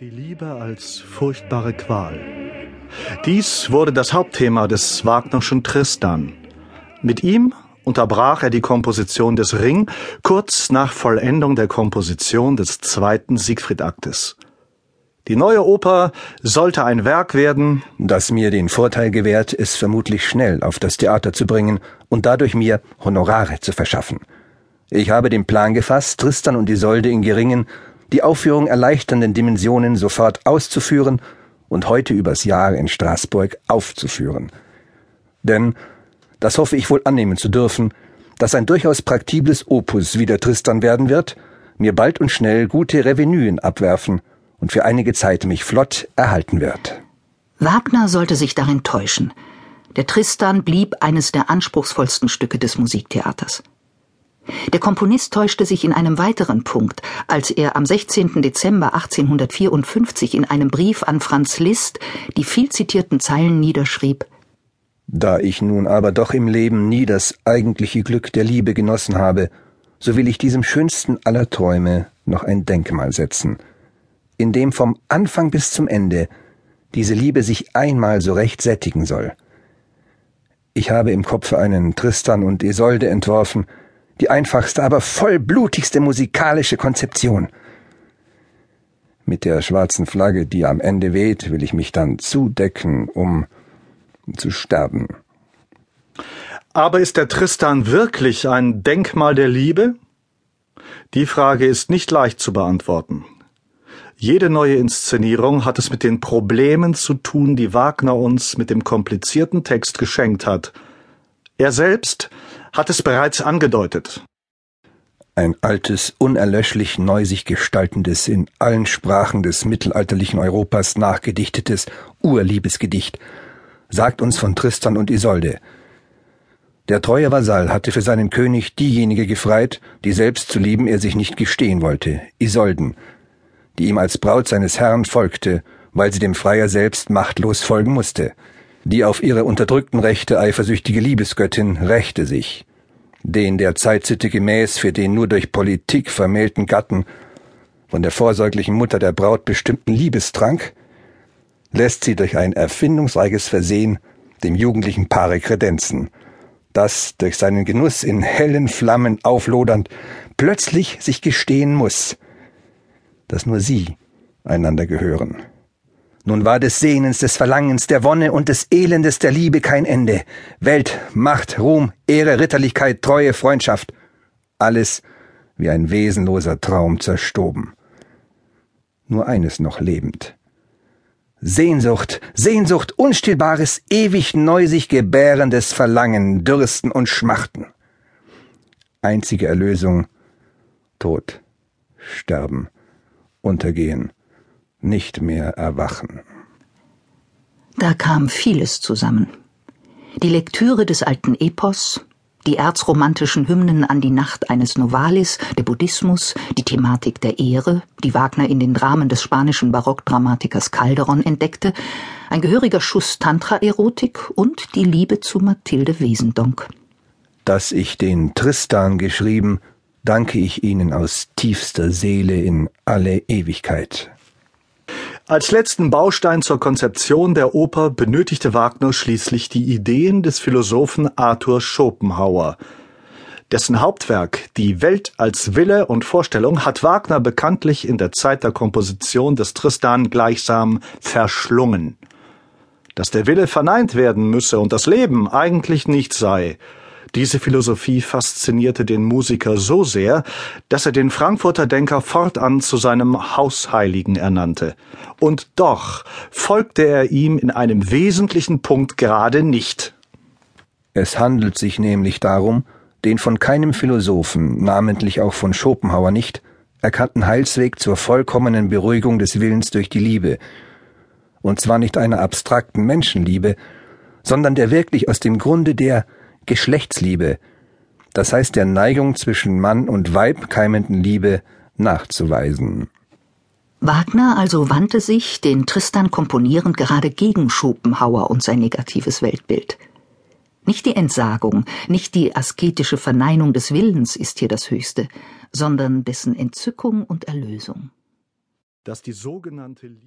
Die Liebe als furchtbare Qual. Dies wurde das Hauptthema des Wagnerschen Tristan. Mit ihm unterbrach er die Komposition des Ring kurz nach Vollendung der Komposition des zweiten Siegfried-Aktes. Die neue Oper sollte ein Werk werden, das mir den Vorteil gewährt, es vermutlich schnell auf das Theater zu bringen und dadurch mir Honorare zu verschaffen. Ich habe den Plan gefasst, Tristan und Isolde in geringen die Aufführung erleichternden Dimensionen sofort auszuführen und heute übers Jahr in Straßburg aufzuführen. Denn, das hoffe ich wohl annehmen zu dürfen, dass ein durchaus praktibles Opus wieder Tristan werden wird, mir bald und schnell gute Revenuen abwerfen und für einige Zeit mich flott erhalten wird. Wagner sollte sich darin täuschen. Der Tristan blieb eines der anspruchsvollsten Stücke des Musiktheaters. Der Komponist täuschte sich in einem weiteren Punkt, als er am 16. Dezember 1854 in einem Brief an Franz Liszt die viel zitierten Zeilen niederschrieb Da ich nun aber doch im Leben nie das eigentliche Glück der Liebe genossen habe, so will ich diesem schönsten aller Träume noch ein Denkmal setzen, in dem vom Anfang bis zum Ende diese Liebe sich einmal so recht sättigen soll. Ich habe im Kopfe einen Tristan und Isolde entworfen, die einfachste, aber vollblutigste musikalische Konzeption. Mit der schwarzen Flagge, die am Ende weht, will ich mich dann zudecken, um zu sterben. Aber ist der Tristan wirklich ein Denkmal der Liebe? Die Frage ist nicht leicht zu beantworten. Jede neue Inszenierung hat es mit den Problemen zu tun, die Wagner uns mit dem komplizierten Text geschenkt hat. Er selbst hat es bereits angedeutet. Ein altes, unerlöschlich neu sich gestaltendes, in allen Sprachen des mittelalterlichen Europas nachgedichtetes Urliebesgedicht, sagt uns von Tristan und Isolde. Der treue Vasall hatte für seinen König diejenige gefreit, die selbst zu lieben er sich nicht gestehen wollte, Isolden, die ihm als Braut seines Herrn folgte, weil sie dem Freier selbst machtlos folgen musste. Die auf ihre unterdrückten Rechte eifersüchtige Liebesgöttin rächte sich den der Zeitsitte gemäß für den nur durch Politik vermählten Gatten von der vorsorglichen Mutter der Braut bestimmten Liebestrank, lässt sie durch ein erfindungsreiches Versehen dem jugendlichen Paare kredenzen, das durch seinen Genuss in hellen Flammen auflodernd plötzlich sich gestehen muss, dass nur sie einander gehören. Nun war des Sehnens, des Verlangens, der Wonne und des Elendes der Liebe kein Ende. Welt, Macht, Ruhm, Ehre, Ritterlichkeit, Treue, Freundschaft. Alles wie ein wesenloser Traum zerstoben. Nur eines noch lebend. Sehnsucht, Sehnsucht, unstillbares, ewig neu sich gebärendes Verlangen, Dürsten und Schmachten. Einzige Erlösung, Tod, Sterben, Untergehen nicht mehr erwachen. Da kam vieles zusammen. Die Lektüre des alten Epos, die erzromantischen Hymnen an die Nacht eines Novalis, der Buddhismus, die Thematik der Ehre, die Wagner in den Dramen des spanischen Barockdramatikers Calderon entdeckte, ein gehöriger Schuss Tantra-Erotik und die Liebe zu Mathilde Wesendonck. Dass ich den Tristan geschrieben, danke ich Ihnen aus tiefster Seele in alle Ewigkeit. Als letzten Baustein zur Konzeption der Oper benötigte Wagner schließlich die Ideen des Philosophen Arthur Schopenhauer. Dessen Hauptwerk Die Welt als Wille und Vorstellung hat Wagner bekanntlich in der Zeit der Komposition des Tristan gleichsam verschlungen. Dass der Wille verneint werden müsse und das Leben eigentlich nicht sei, diese Philosophie faszinierte den Musiker so sehr, dass er den Frankfurter Denker fortan zu seinem Hausheiligen ernannte. Und doch folgte er ihm in einem wesentlichen Punkt gerade nicht. Es handelt sich nämlich darum, den von keinem Philosophen, namentlich auch von Schopenhauer nicht, erkannten Heilsweg zur vollkommenen Beruhigung des Willens durch die Liebe, und zwar nicht einer abstrakten Menschenliebe, sondern der wirklich aus dem Grunde der Geschlechtsliebe, das heißt der Neigung zwischen Mann und Weib keimenden Liebe, nachzuweisen. Wagner also wandte sich, den Tristan komponierend, gerade gegen Schopenhauer und sein negatives Weltbild. Nicht die Entsagung, nicht die asketische Verneinung des Willens ist hier das Höchste, sondern dessen Entzückung und Erlösung. dass die sogenannte